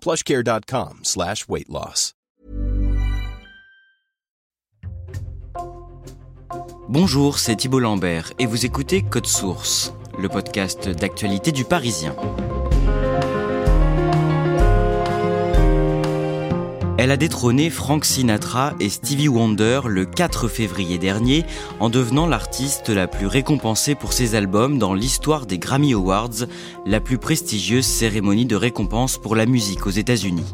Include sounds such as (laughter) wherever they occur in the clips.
plushcare.com slash weight loss. Bonjour, c'est Thibault Lambert et vous écoutez Code Source, le podcast d'actualité du Parisien. Elle a détrôné Frank Sinatra et Stevie Wonder le 4 février dernier en devenant l'artiste la plus récompensée pour ses albums dans l'histoire des Grammy Awards, la plus prestigieuse cérémonie de récompense pour la musique aux États-Unis.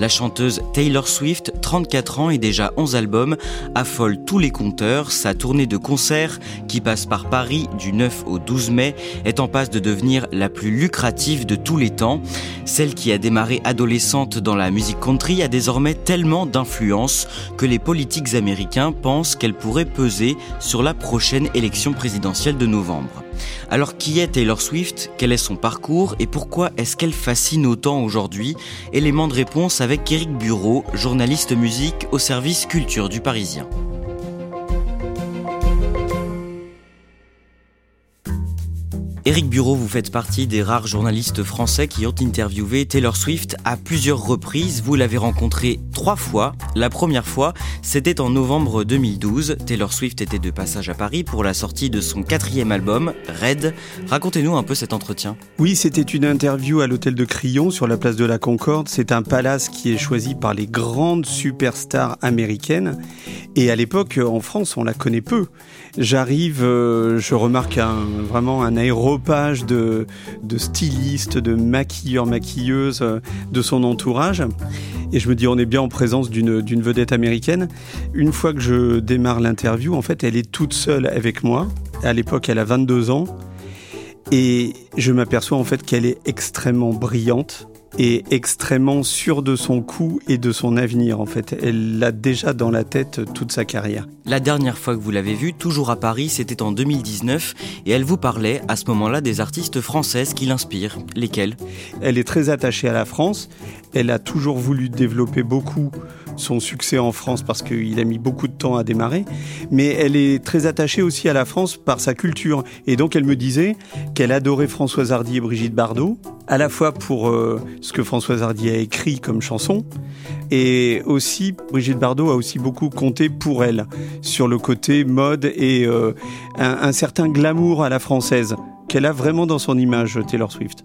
La chanteuse Taylor Swift, 34 ans et déjà 11 albums, affole tous les compteurs. Sa tournée de concerts, qui passe par Paris du 9 au 12 mai, est en passe de devenir la plus lucrative de tous les temps. Celle qui a démarré adolescente dans la musique country a désormais tellement d'influence que les politiques américains pensent qu'elle pourrait peser sur la prochaine élection présidentielle de novembre. Alors qui est Taylor Swift? Quel est son parcours? Et pourquoi est-ce qu'elle fascine autant aujourd'hui? Élément de réponse avec Eric Bureau, journaliste musique au service culture du Parisien. Éric Bureau, vous faites partie des rares journalistes français qui ont interviewé Taylor Swift à plusieurs reprises. Vous l'avez rencontré trois fois. La première fois, c'était en novembre 2012. Taylor Swift était de passage à Paris pour la sortie de son quatrième album, Red. Racontez-nous un peu cet entretien. Oui, c'était une interview à l'hôtel de Crillon sur la place de la Concorde. C'est un palace qui est choisi par les grandes superstars américaines. Et à l'époque, en France, on la connaît peu. J'arrive, euh, je remarque vraiment un de, de stylistes, de maquilleurs, maquilleuses euh, de son entourage. Et je me dis, on est bien en présence d'une vedette américaine. Une fois que je démarre l'interview, en fait, elle est toute seule avec moi. À l'époque, elle a 22 ans. Et je m'aperçois en fait qu'elle est extrêmement brillante est extrêmement sûre de son coup et de son avenir en fait. Elle l'a déjà dans la tête toute sa carrière. La dernière fois que vous l'avez vue, toujours à Paris, c'était en 2019 et elle vous parlait à ce moment-là des artistes françaises qui l'inspirent. Lesquelles? Elle est très attachée à la France. Elle a toujours voulu développer beaucoup son succès en France parce qu'il a mis beaucoup de temps à démarrer, mais elle est très attachée aussi à la France par sa culture. Et donc elle me disait qu'elle adorait Françoise Hardy et Brigitte Bardot, à la fois pour euh, ce que Françoise Hardy a écrit comme chanson, et aussi Brigitte Bardot a aussi beaucoup compté pour elle sur le côté mode et euh, un, un certain glamour à la française qu'elle a vraiment dans son image Taylor Swift.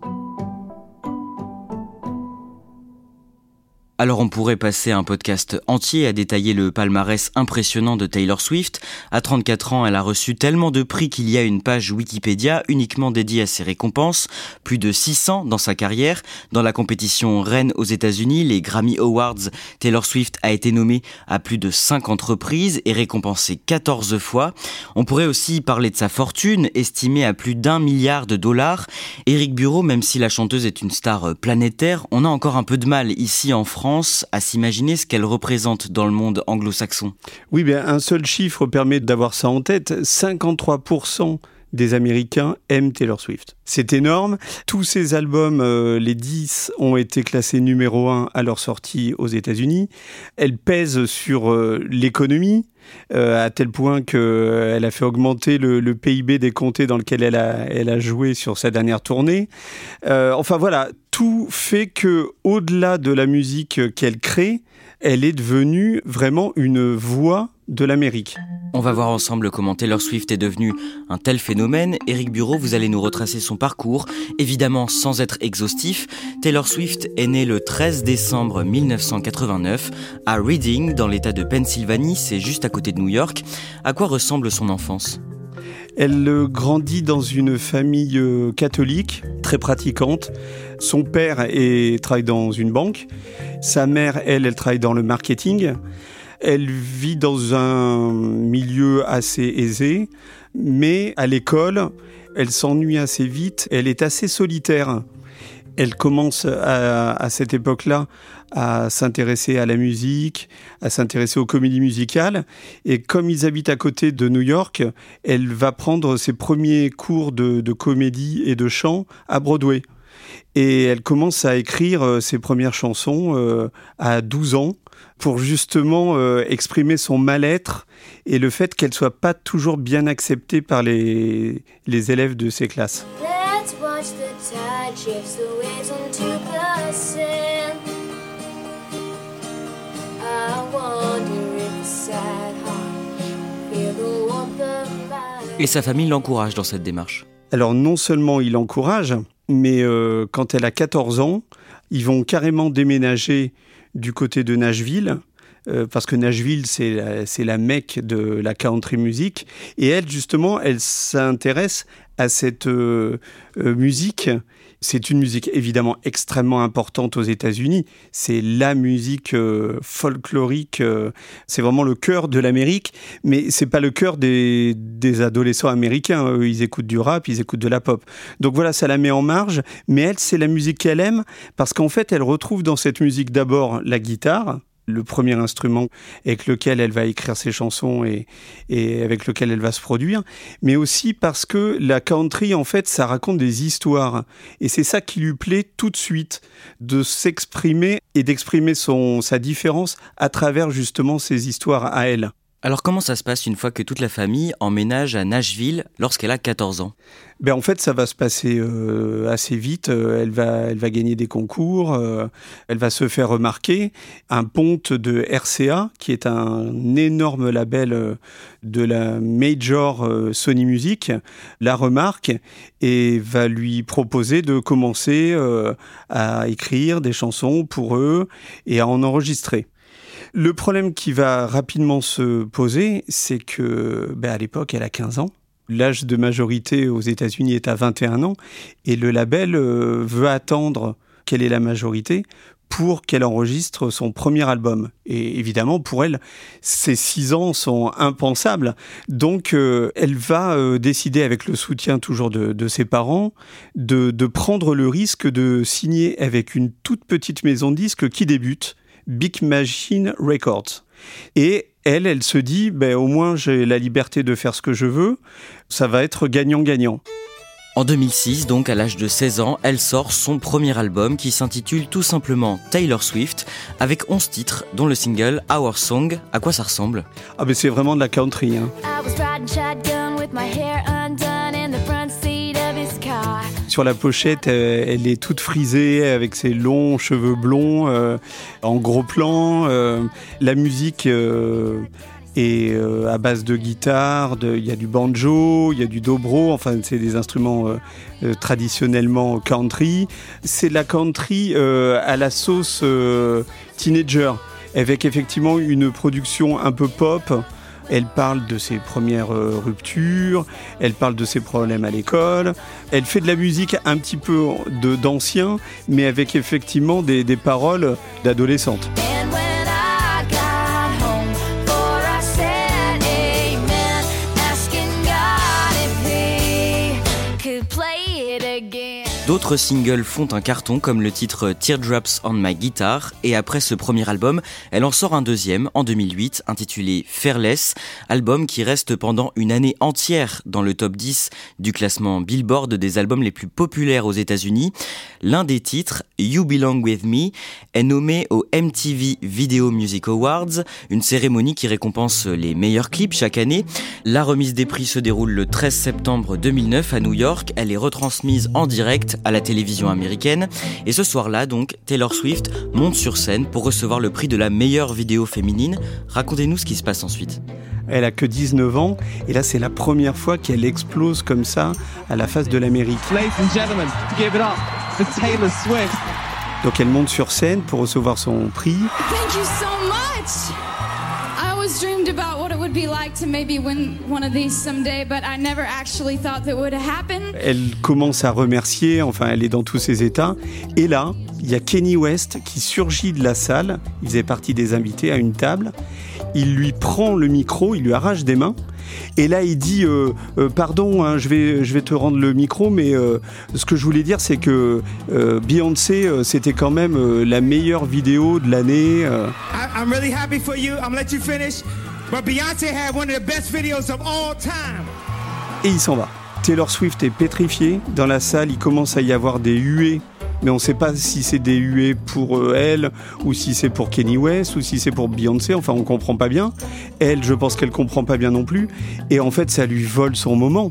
Alors on pourrait passer un podcast entier à détailler le palmarès impressionnant de Taylor Swift. À 34 ans, elle a reçu tellement de prix qu'il y a une page Wikipédia uniquement dédiée à ses récompenses, plus de 600 dans sa carrière. Dans la compétition reine aux États-Unis, les Grammy Awards, Taylor Swift a été nommée à plus de 5 entreprises et récompensée 14 fois. On pourrait aussi parler de sa fortune, estimée à plus d'un milliard de dollars. Eric Bureau, même si la chanteuse est une star planétaire, on a encore un peu de mal ici en France à s'imaginer ce qu'elle représente dans le monde anglo-saxon Oui, bien, un seul chiffre permet d'avoir ça en tête. 53% des Américains aiment Taylor Swift. C'est énorme. Tous ces albums, euh, les 10, ont été classés numéro 1 à leur sortie aux États-Unis. Elle pèse sur euh, l'économie. Euh, à tel point qu'elle a fait augmenter le, PIB des comtés dans lequel elle a, elle a joué sur sa dernière tournée. enfin voilà, tout fait que, au-delà de la musique qu'elle crée, elle est devenue vraiment une voix de l'Amérique. On va voir ensemble comment Taylor Swift est devenue un tel phénomène. Eric Bureau, vous allez nous retracer son parcours. Évidemment, sans être exhaustif, Taylor Swift est née le 13 décembre 1989 à Reading, dans l'état de Pennsylvanie, c'est juste à côté de New York. À quoi ressemble son enfance? Elle grandit dans une famille euh, catholique, très pratiquante. Son père est, travaille dans une banque. Sa mère, elle, elle travaille dans le marketing. Elle vit dans un milieu assez aisé, mais à l'école, elle s'ennuie assez vite. Elle est assez solitaire. Elle commence à, à cette époque-là à s'intéresser à la musique, à s'intéresser aux comédies musicales. Et comme ils habitent à côté de New York, elle va prendre ses premiers cours de, comédie et de chant à Broadway. Et elle commence à écrire euh, ses premières chansons euh, à 12 ans pour justement euh, exprimer son mal-être et le fait qu'elle soit pas toujours bien acceptée par les, les élèves de ses classes. Et sa famille l'encourage dans cette démarche. Alors non seulement il l'encourage, mais euh, quand elle a 14 ans, ils vont carrément déménager du côté de Nashville, euh, parce que Nashville, c'est la, la mecque de la country music. Et elle, justement, elle s'intéresse à cette euh, musique c'est une musique évidemment extrêmement importante aux États-Unis. C'est la musique euh, folklorique. Euh, c'est vraiment le cœur de l'Amérique, mais c'est pas le cœur des, des adolescents américains. ils écoutent du rap, ils écoutent de la pop. Donc voilà, ça la met en marge. Mais elle, c'est la musique qu'elle aime parce qu'en fait, elle retrouve dans cette musique d'abord la guitare, le premier instrument avec lequel elle va écrire ses chansons et, et, avec lequel elle va se produire, mais aussi parce que la country, en fait, ça raconte des histoires. Et c'est ça qui lui plaît tout de suite, de s'exprimer et d'exprimer son, sa différence à travers justement ces histoires à elle. Alors comment ça se passe une fois que toute la famille emménage à Nashville lorsqu'elle a 14 ans? Ben En fait, ça va se passer euh, assez vite. Euh, elle, va, elle va gagner des concours, euh, elle va se faire remarquer. Un ponte de RCA, qui est un énorme label de la major Sony Music, la remarque et va lui proposer de commencer à écrire des chansons pour eux et à en enregistrer. Le problème qui va rapidement se poser, c'est que ben, à l'époque, elle a 15 ans. L'âge de majorité aux États-Unis est à 21 ans et le label euh, veut attendre quelle est la majorité pour qu'elle enregistre son premier album. Et évidemment, pour elle, ces six ans sont impensables. Donc, euh, elle va euh, décider, avec le soutien toujours de, ses parents, de, de, prendre le risque de signer avec une toute petite maison de disques qui débute Big Machine Records. Et elle, elle se dit, ben, au moins j'ai la liberté de faire ce que je veux, ça va être gagnant-gagnant. En 2006, donc à l'âge de 16 ans, elle sort son premier album qui s'intitule tout simplement Taylor Swift, avec 11 titres, dont le single Our Song. À quoi ça ressemble? Ah ben c'est vraiment de la country. Hein. Sur la pochette, euh, elle est toute frisée avec ses longs cheveux blonds euh, en gros plan. Euh, la musique est à base de guitare, il y a du banjo, il y a du dobro, enfin c'est des instruments traditionnellement country. C'est la country à la sauce teenager, avec effectivement une production un peu pop. Elle parle de ses premières euh, ruptures, elle parle de ses problèmes à l'école, elle fait de la musique un petit peu d'ancien, mais avec effectivement des, des paroles d'adolescente. D'autres singles font un carton comme le titre Teardrops on My Guitar et après ce premier album, elle en sort un deuxième en 2008 intitulé Fairless, album qui reste pendant une année entière dans le top 10 du classement Billboard des albums les plus populaires aux États-Unis. L'un des titres, You Belong With Me, est nommé au MTV Video Music Awards, une cérémonie qui récompense les meilleurs clips chaque année. La remise des prix se déroule le 13 septembre 2009 à New York. Elle est retransmise en direct à la télévision américaine. Et ce soir-là, donc, Taylor Swift monte sur scène pour recevoir le prix de la meilleure vidéo féminine. Racontez-nous ce qui se passe ensuite. Elle a que 19 ans et là c'est la première fois qu'elle explose comme ça à la face de l'Amérique. Donc elle monte sur scène pour recevoir son prix. Thank you so much. Elle commence à remercier, enfin elle est dans tous ses états. Et là, il y a Kenny West qui surgit de la salle. Il faisait partie des invités à une table. Il lui prend le micro, il lui arrache des mains. Et là, il dit euh, euh, Pardon, hein, je, vais, je vais te rendre le micro, mais euh, ce que je voulais dire, c'est que euh, Beyoncé, euh, c'était quand même euh, la meilleure vidéo de l'année. euh. I, I'm really happy for you. I'm gonna let you finish. But Beyonce had one of the best videos of all time. et il s'en va. Taylor Swift est pétrifiée. Dans la salle, il commence à y avoir des huées. Mais on ne sait pas si c'est des huées pour euh, elle, ou si c'est pour Kenny West, ou si c'est pour Beyoncé. Enfin, on comprend pas bien. Elle, je pense qu'elle comprend pas bien non plus. Et en fait, ça lui vole son moment.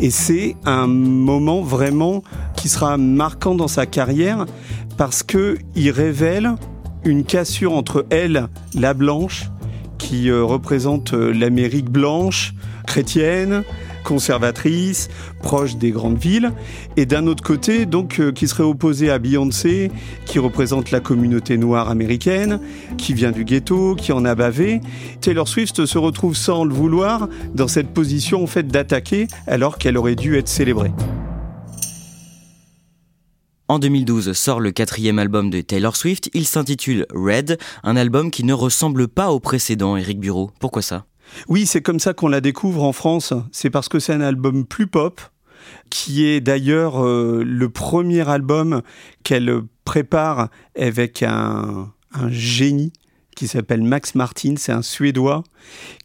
Et c'est un moment vraiment qui sera marquant dans sa carrière parce que il révèle une cassure entre elle, la blanche, qui euh, représente euh, l'Amérique blanche, chrétienne, conservatrice, proche des grandes villes, et d'un autre côté, donc, euh, qui serait opposée à Beyoncé, qui représente la communauté noire américaine, qui vient du ghetto, qui en a bavé. Taylor Swift se retrouve sans le vouloir dans cette position en d'attaquer, alors qu'elle aurait dû être célébrée. En 2012 sort le quatrième album de Taylor Swift, il s'intitule Red, un album qui ne ressemble pas au précédent, Eric Bureau. Pourquoi ça? Oui, c'est comme ça qu'on la découvre en France. C'est parce que c'est un album plus pop, qui est d'ailleurs euh, le premier album qu'elle prépare avec un, un génie qui s'appelle Max Martin, c'est un Suédois,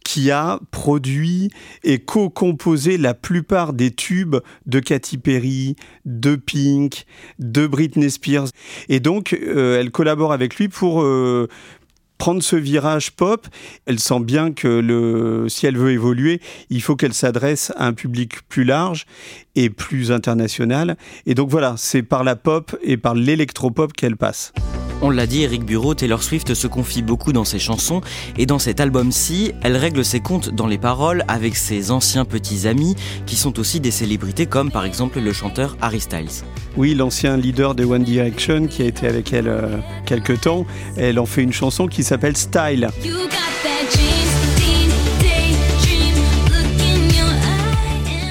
qui a produit et co-composé la plupart des tubes de Katy Perry, de Pink, de Britney Spears. Et donc, euh, elle collabore avec lui pour... euh, prendre ce virage pop, elle sent bien que si elle veut évoluer, il faut qu'elle s'adresse à un public plus large et plus international. Et donc voilà, c'est par la pop et par l'électropop qu'elle passe. On l'a dit, Eric Bureau, Taylor Swift se confie beaucoup dans ses chansons et dans cet album-ci, elle règle ses comptes dans les paroles avec ses anciens petits amis qui sont aussi des célébrités comme par exemple le chanteur Harry Styles. Oui, l'ancien leader de One Direction qui a été avec elle euh, quelque temps, elle en fait une chanson qui s'appelle Style.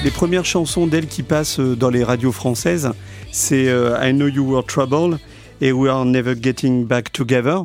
Les premières chansons d'elle qui passent euh, dans les radios françaises, c'est euh, I Know You Were Trouble et We Are Never Getting Back Together.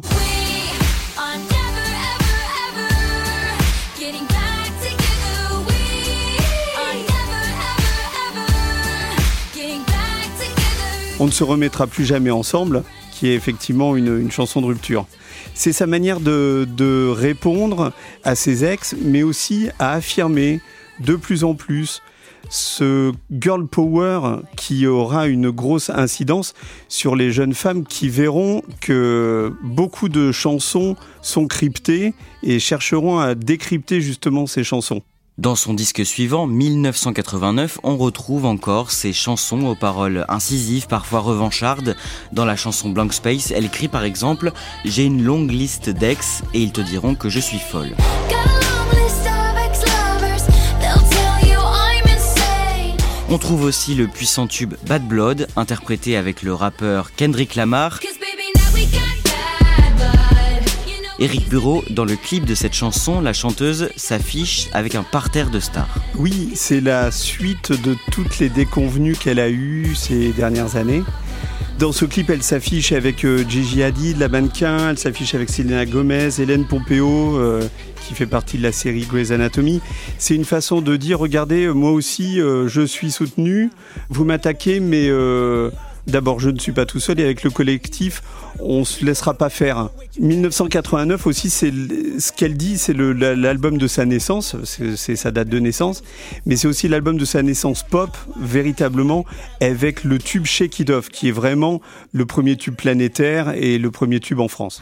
On ne se remettra plus jamais ensemble, qui est effectivement une, une chanson de rupture. C'est sa manière de, de répondre à ses ex, mais aussi à affirmer de plus en plus ce girl power qui aura une grosse incidence sur les jeunes femmes qui verront que beaucoup de chansons sont cryptées et chercheront à décrypter justement ces chansons. Dans son disque suivant, 1989, on retrouve encore ces chansons aux paroles incisives, parfois revanchardes. Dans la chanson Blank Space, elle écrit par exemple J'ai une longue liste d'ex et ils te diront que je suis folle. On trouve aussi le puissant tube Bad Blood, interprété avec le rappeur Kendrick Lamar. Eric Bureau, dans le clip de cette chanson, la chanteuse s'affiche avec un parterre de stars. Oui, c'est la suite de toutes les déconvenues qu'elle a eues ces dernières années. Dans ce clip, elle s'affiche avec euh, Gigi Hadid, la mannequin, elle s'affiche avec Selena Gomez, Hélène Pompeo, euh, qui fait partie de la série Grey's Anatomy. C'est une façon de dire, regardez, euh, moi aussi, euh, je suis soutenu, vous m'attaquez, mais euh, d'abord, je ne suis pas tout seul, et avec le collectif, on se laissera pas faire. 1989 aussi, c'est ce qu'elle dit, c'est l'album de sa naissance, c'est sa date de naissance, mais c'est aussi l'album de sa naissance pop, véritablement, avec le tube Shake It qui est vraiment le premier tube planétaire et le premier tube en France.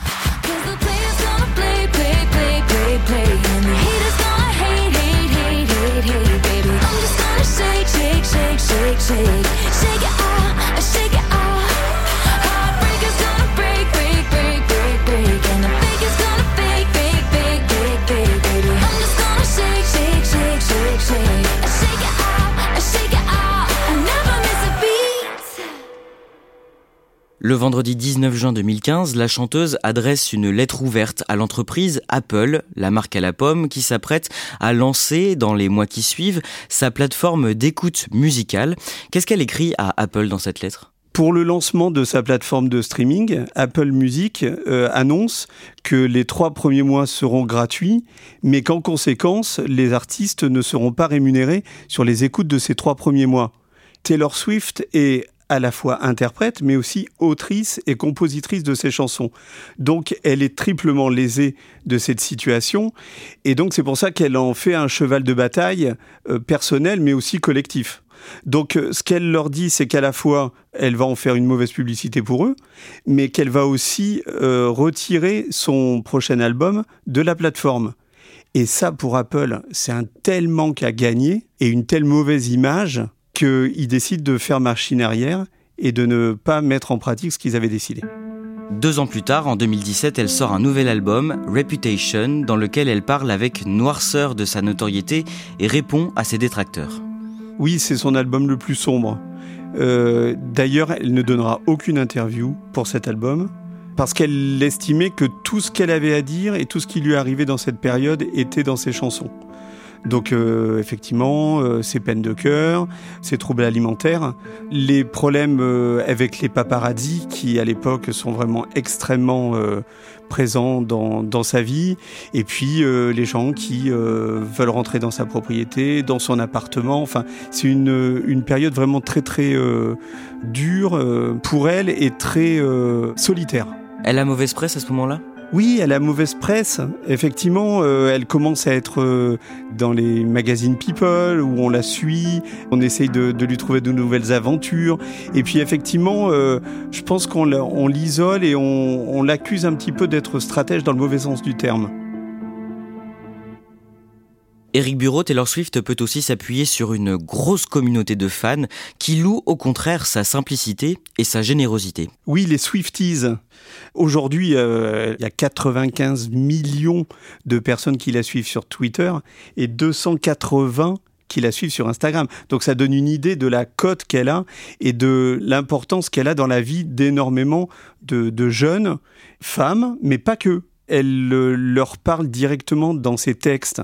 Le vendredi 19 juin 2015, la chanteuse adresse une lettre ouverte à l'entreprise Apple, la marque à la pomme, qui s'apprête à lancer, dans les mois qui suivent, sa plateforme d'écoute musicale. Qu'est-ce qu'elle écrit à Apple dans cette lettre? Pour le lancement de sa plateforme de streaming, Apple Music euh, annonce que les trois premiers mois seront gratuits, mais qu'en conséquence, les artistes ne seront pas rémunérés sur les écoutes de ces trois premiers mois. Taylor Swift est à la fois interprète, mais aussi autrice et compositrice de ses chansons. Donc elle est triplement lésée de cette situation, et donc c'est pour ça qu'elle en fait un cheval de bataille euh, personnel, mais aussi collectif. Donc euh, ce qu'elle leur dit, c'est qu'à la fois, elle va en faire une mauvaise publicité pour eux, mais qu'elle va aussi euh, retirer son prochain album de la plateforme. Et ça, pour Apple, c'est un tel manque à gagner et une telle mauvaise image qu'ils décident de faire machine arrière et de ne pas mettre en pratique ce qu'ils avaient décidé. Deux ans plus tard, en 2017, elle sort un nouvel album, Reputation, dans lequel elle parle avec noirceur de sa notoriété et répond à ses détracteurs. Oui, c'est son album le plus sombre. Euh, D'ailleurs, elle ne donnera aucune interview pour cet album parce qu'elle estimait que tout ce qu'elle avait à dire et tout ce qui lui arrivait dans cette période était dans ses chansons. Donc euh, effectivement, euh, ces peines de cœur, ces troubles alimentaires, les problèmes euh, avec les paparazzi qui à l'époque sont vraiment extrêmement euh, présents dans, dans sa vie, et puis les gens qui veulent rentrer dans sa propriété, dans son appartement. Enfin, c'est une, une période vraiment très très dure pour elle et très solitaire. Elle a mauvaise presse à ce moment-là? Oui, elle a mauvaise presse. Effectivement, euh, elle commence à être euh, dans les magazines People où on la suit, on essaye de, lui trouver de nouvelles aventures. Et puis effectivement, euh, je pense qu'on la- on l'isole et on l'accuse un petit peu d'être stratège dans le mauvais sens du terme. Eric Bureau, Taylor Swift peut aussi s'appuyer sur une grosse communauté de fans qui loue au contraire sa simplicité et sa générosité. Oui, les Swifties. Aujourd'hui, euh, il y a 95 millions de personnes qui la suivent sur Twitter et 280 qui la suivent sur Instagram. Donc ça donne une idée de la cote qu'elle a et de l'importance qu'elle a dans la vie d'énormément de, de jeunes femmes, mais pas que. Elle euh, leur parle directement dans ses textes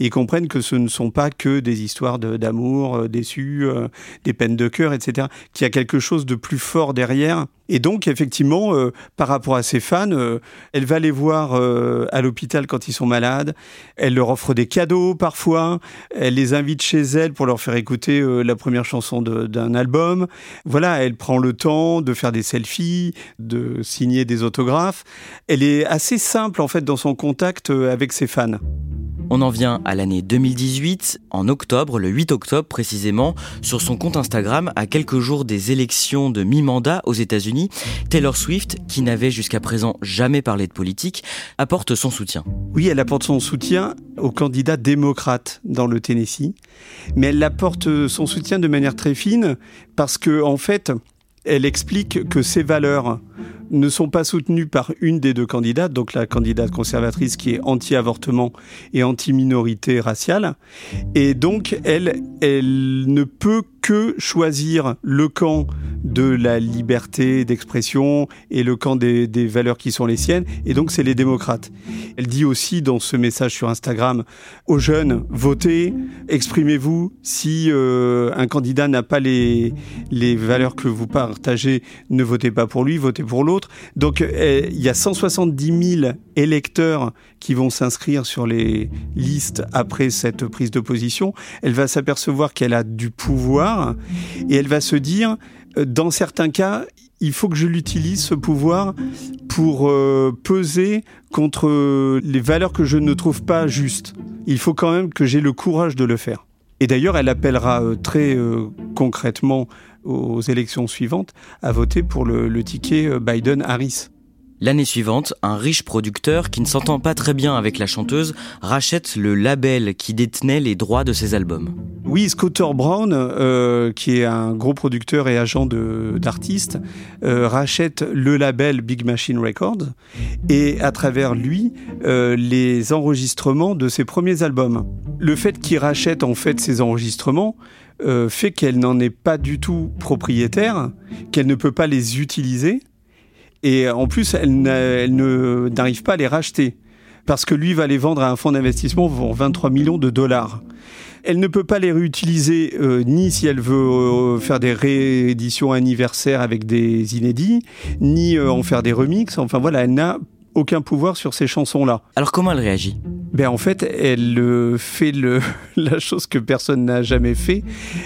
et comprennent que ce ne sont pas que des histoires de- d'amour euh, déçus, euh, des peines de cœur, etc. Qu'il y a quelque chose de plus fort derrière. Et donc, effectivement, euh, par rapport à ses fans, elle va les voir à l'hôpital quand ils sont malades. Elle leur offre des cadeaux parfois. Elle les invite chez elle pour leur faire écouter la première chanson de- d'un album. Voilà, elle prend le temps de faire des selfies, de signer des autographes. Elle est assez simple, en fait, dans son contact avec ses fans. On en vient à l'année 2018, en octobre, le 8 octobre précisément, sur son compte Instagram, à quelques jours des élections de mi-mandat aux États-Unis, Taylor Swift, qui n'avait jusqu'à présent jamais parlé de politique, apporte son soutien. Oui, elle apporte son soutien au candidat démocrate dans le Tennessee, mais elle apporte son soutien de manière très fine parce que, en fait, elle explique que ces valeurs ne sont pas soutenues par une des deux candidates, donc la candidate conservatrice qui est anti-avortement et anti-minorité raciale. Et donc, elle, elle ne peut que choisir le camp de la liberté d'expression et le camp des, valeurs qui sont les siennes. Et donc, c'est les démocrates. Elle dit aussi dans ce message sur Instagram aux jeunes, votez, exprimez-vous. Si euh, un candidat n'a pas les, les valeurs que vous partagez, ne votez pas pour lui, votez pour l'autre. Donc euh, il y a 170 000 électeurs qui vont s'inscrire sur les listes après cette prise de position. Elle va s'apercevoir qu'elle a du pouvoir et elle va se dire, euh, dans certains cas, il faut que je l'utilise, ce pouvoir, pour euh, peser contre les valeurs que je ne trouve pas justes. Il faut quand même que j'ai le courage de le faire. Et d'ailleurs, elle appellera euh, très concrètement aux élections suivantes à voter pour le, ticket Biden-Harris. L'année suivante, un riche producteur qui ne s'entend pas très bien avec la chanteuse rachète le label qui détenait les droits de ses albums. Oui, Scooter Brown, euh, qui est un gros producteur et agent d'artistes, euh, rachète le label Big Machine Records et à travers lui euh, les enregistrements de ses premiers albums. Le fait qu'il rachète en fait ces enregistrements fait qu'elle n'en est pas du tout propriétaire, qu'elle ne peut pas les utiliser Et en plus, elle, elle ne- n'arrive pas à les racheter. Parce que lui va les vendre à un fonds d'investissement pour 23 millions de dollars. Elle ne peut pas les réutiliser euh, ni si elle veut euh, faire des rééditions anniversaires avec des inédits, ni euh, en faire des remixes. Enfin voilà, elle n'a aucun pouvoir sur ces chansons-là. Alors comment elle réagit? Ben en fait, elle euh, fait le, (laughs) la chose que personne n'a jamais fait.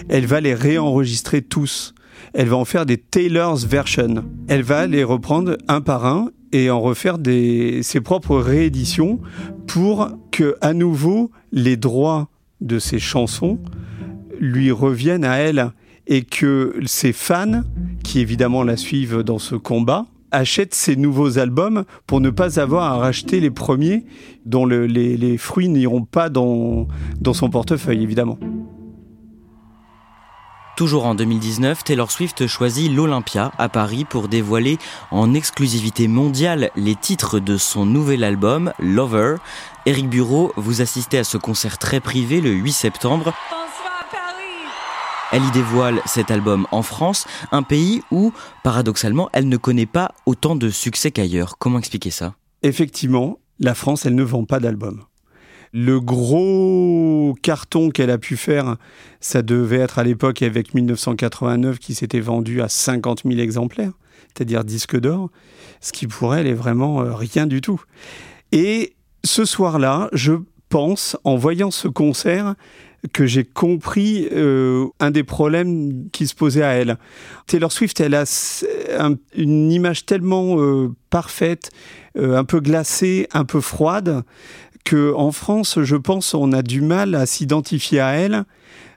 Elle va les réenregistrer tous. Elle va en faire des Taylor's version. Elle va les reprendre un par un et en refaire ses propres rééditions pour que, à nouveau, les droits de ces chansons lui reviennent à elle et que ses fans, qui évidemment la suivent dans ce combat, achètent ses nouveaux albums pour ne pas avoir à racheter les premiers dont le- les, les fruits n'iront pas dans, dans son portefeuille, évidemment. Toujours en 2019, Taylor Swift choisit l'Olympia à Paris pour dévoiler en exclusivité mondiale les titres de son nouvel album, Lover. Eric Bureau, vous assistez à ce concert très privé le 8 septembre. Elle y dévoile cet album en France, un pays où, paradoxalement, elle ne connaît pas autant de succès qu'ailleurs. Comment expliquer ça? Effectivement, la France, elle ne vend pas d'albums. Le gros carton qu'elle a pu faire, ça devait être à l'époque avec 1989 qui s'était vendu à 50 000 exemplaires, c'est-à-dire disque d'or, ce qui pour elle est vraiment euh, rien du tout. Et ce soir-là, je pense, en voyant ce concert, que j'ai compris euh, un des problèmes qui se posait à elle. Taylor Swift, elle a une image tellement euh, parfaite, un peu glacée, un peu froide, que en France, je pense, on a du mal à s'identifier à elle.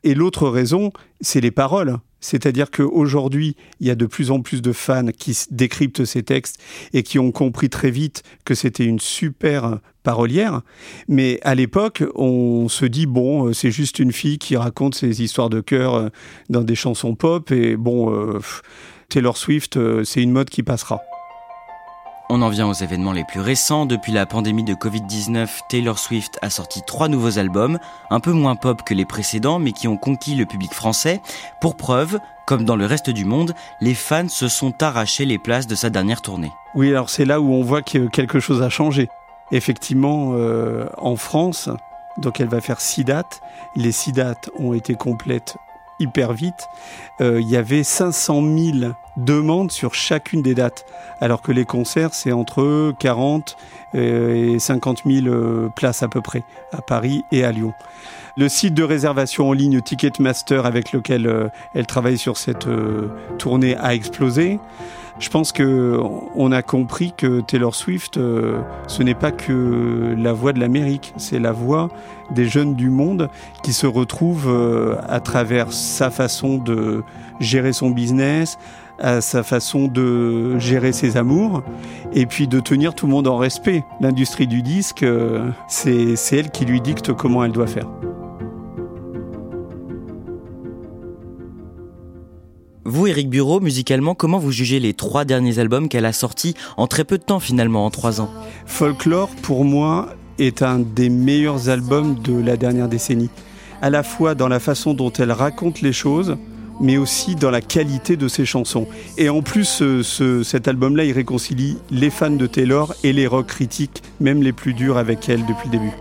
Et l'autre raison, c'est les paroles. C'est-à-dire qu'aujourd'hui, il y a de plus en plus de fans qui décryptent ces textes et qui ont compris très vite que c'était une super parolière. Mais à l'époque, on se dit, bon, euh, c'est juste une fille qui raconte ses histoires de cœur euh, dans des chansons pop. Et bon, euh, Taylor Swift, c'est une mode qui passera. On en vient aux événements les plus récents. Depuis la pandémie de Covid-19, Taylor Swift a sorti trois nouveaux albums, un peu moins pop que les précédents, mais qui ont conquis le public français. Pour preuve, comme dans le reste du monde, les fans se sont arrachés les places de sa dernière tournée. Oui, alors c'est là où on voit que quelque chose a changé. Effectivement, euh, en France, donc elle va faire six dates. Les six dates ont été complètes hyper vite. Euh, Il y avait 500 000 demandes sur chacune des dates, alors que les concerts, c'est entre 40 euh, et 50 000 euh, places à peu près, à Paris et à Lyon. Le site de réservation en ligne Ticketmaster avec lequel elle travaille sur cette tournée a explosé. Je pense que on a compris que Taylor Swift, euh, ce n'est pas que la voix de l'Amérique, c'est la voix des jeunes du monde qui se retrouvent euh, à travers sa façon de gérer son business, à sa façon de gérer ses amours, et puis de tenir tout le monde en respect. L'industrie du disque, euh, c'est elle qui lui dicte comment elle doit faire. Vous, Eric Bureau, musicalement, comment vous jugez les trois derniers albums qu'elle a sortis en très peu de temps finalement, en trois ans? Folklore, pour moi, est un des meilleurs albums de la dernière décennie. À la fois dans la façon dont elle raconte les choses, mais aussi dans la qualité de ses chansons. Et en plus, ce- ce- cet album-là, il réconcilie les fans de Taylor et les rock critiques, même les plus durs avec elle depuis le début.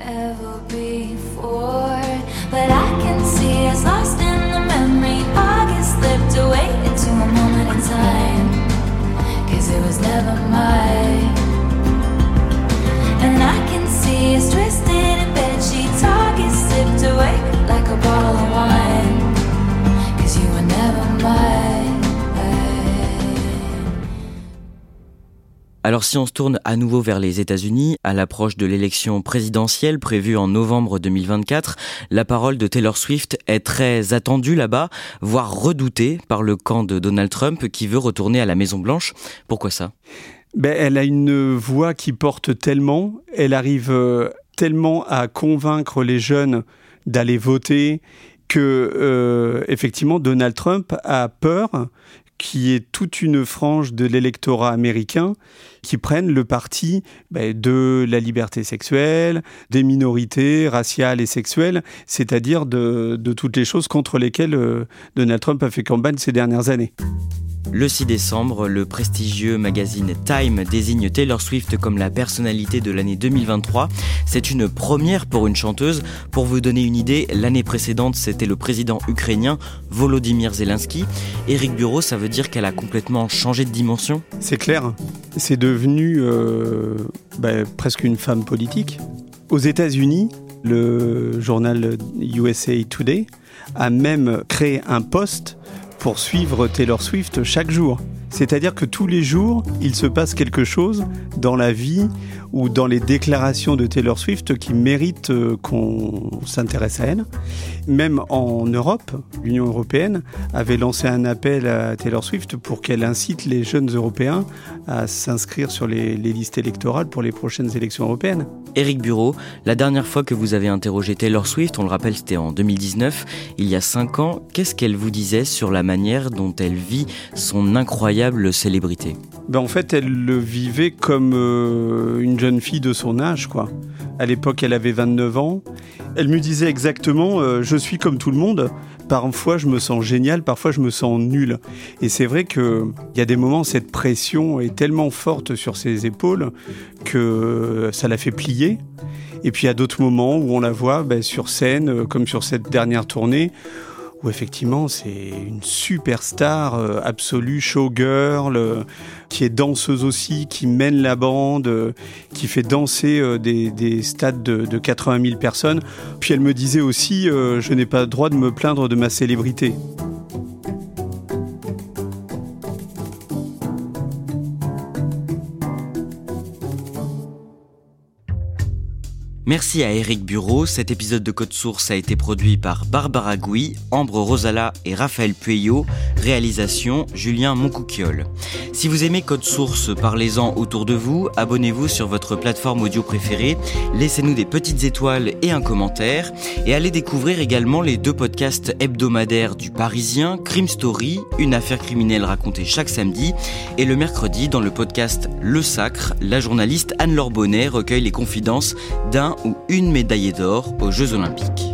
Si on se tourne à nouveau vers les États-Unis, à l'approche de l'élection présidentielle prévue en novembre 2024, la parole de Taylor Swift est très attendue là-bas, voire redoutée par le camp de Donald Trump qui veut retourner à la Maison Blanche. Pourquoi ça? Ben, elle a une voix qui porte tellement, elle arrive euh, tellement à convaincre les jeunes d'aller voter que euh, effectivement Donald Trump a peur qu'il y ait toute une frange de l'électorat américain qui prenne le parti ben, de la liberté sexuelle, des minorités raciales et sexuelles, c'est-à-dire de, de toutes les choses contre lesquelles euh, Donald Trump a fait campagne ces dernières années. Le 6 décembre, le prestigieux magazine Time désigne Taylor Swift comme la personnalité de l'année 2023. C'est une première pour une chanteuse. Pour vous donner une idée, l'année précédente, c'était le président ukrainien Volodymyr Zelensky. Eric Bureau, ça veut dire qu'elle a complètement changé de dimension? C'est clair, c'est devenu euh, bah, presque une femme politique. Aux États-Unis, le journal USA Today a même créé un poste pour suivre Taylor Swift chaque jour. C'est-à-dire que tous les jours, il se passe quelque chose dans la vie ou dans les déclarations de Taylor Swift qui méritent euh, qu'on s'intéresse à elle. Même en Europe, l'Union européenne avait lancé un appel à Taylor Swift pour qu'elle incite les jeunes Européens à s'inscrire sur les, les listes électorales pour les prochaines élections européennes. Éric Bureau, la dernière fois que vous avez interrogé Taylor Swift, on le rappelle, c'était en 2019, il y a 5 ans, qu'est-ce qu'elle vous disait sur la manière dont elle vit son incroyable célébrité ben en fait, elle le vivait comme euh, une jeune fille de son âge, quoi. À l'époque, elle avait 29 ans. Elle me disait exactement euh, Je suis comme tout le monde. Parfois, je me sens génial, parfois, je me sens nul. Et c'est vrai qu'il y a des moments, cette pression est tellement forte sur ses épaules que ça la fait plier. Et puis, a d'autres moments où on la voit ben, sur scène, euh, comme sur cette dernière tournée, où effectivement c'est une superstar euh, absolue, showgirl, euh, qui est danseuse aussi, qui mène la bande, euh, qui fait danser des, des stades de, de 80 000 personnes. Puis elle me disait aussi, je n'ai pas le droit de me plaindre de ma célébrité. Merci à Eric Bureau. Cet épisode de Code Source a été produit par Barbara Gouy, Ambre Rosala et Raphaël Pueyo. Réalisation Julien Moncouquiole. Si vous aimez Code Source, parlez-en autour de vous. Abonnez-vous sur votre plateforme audio préférée. Laissez-nous des petites étoiles et un commentaire. Et allez découvrir également les deux podcasts hebdomadaires du Parisien, Crime Story, une affaire criminelle racontée chaque samedi. Et le mercredi, dans le podcast Le Sacre, la journaliste Anne-Laure Bonnet recueille les confidences d'un ou une médaillée d'or aux Jeux Olympiques.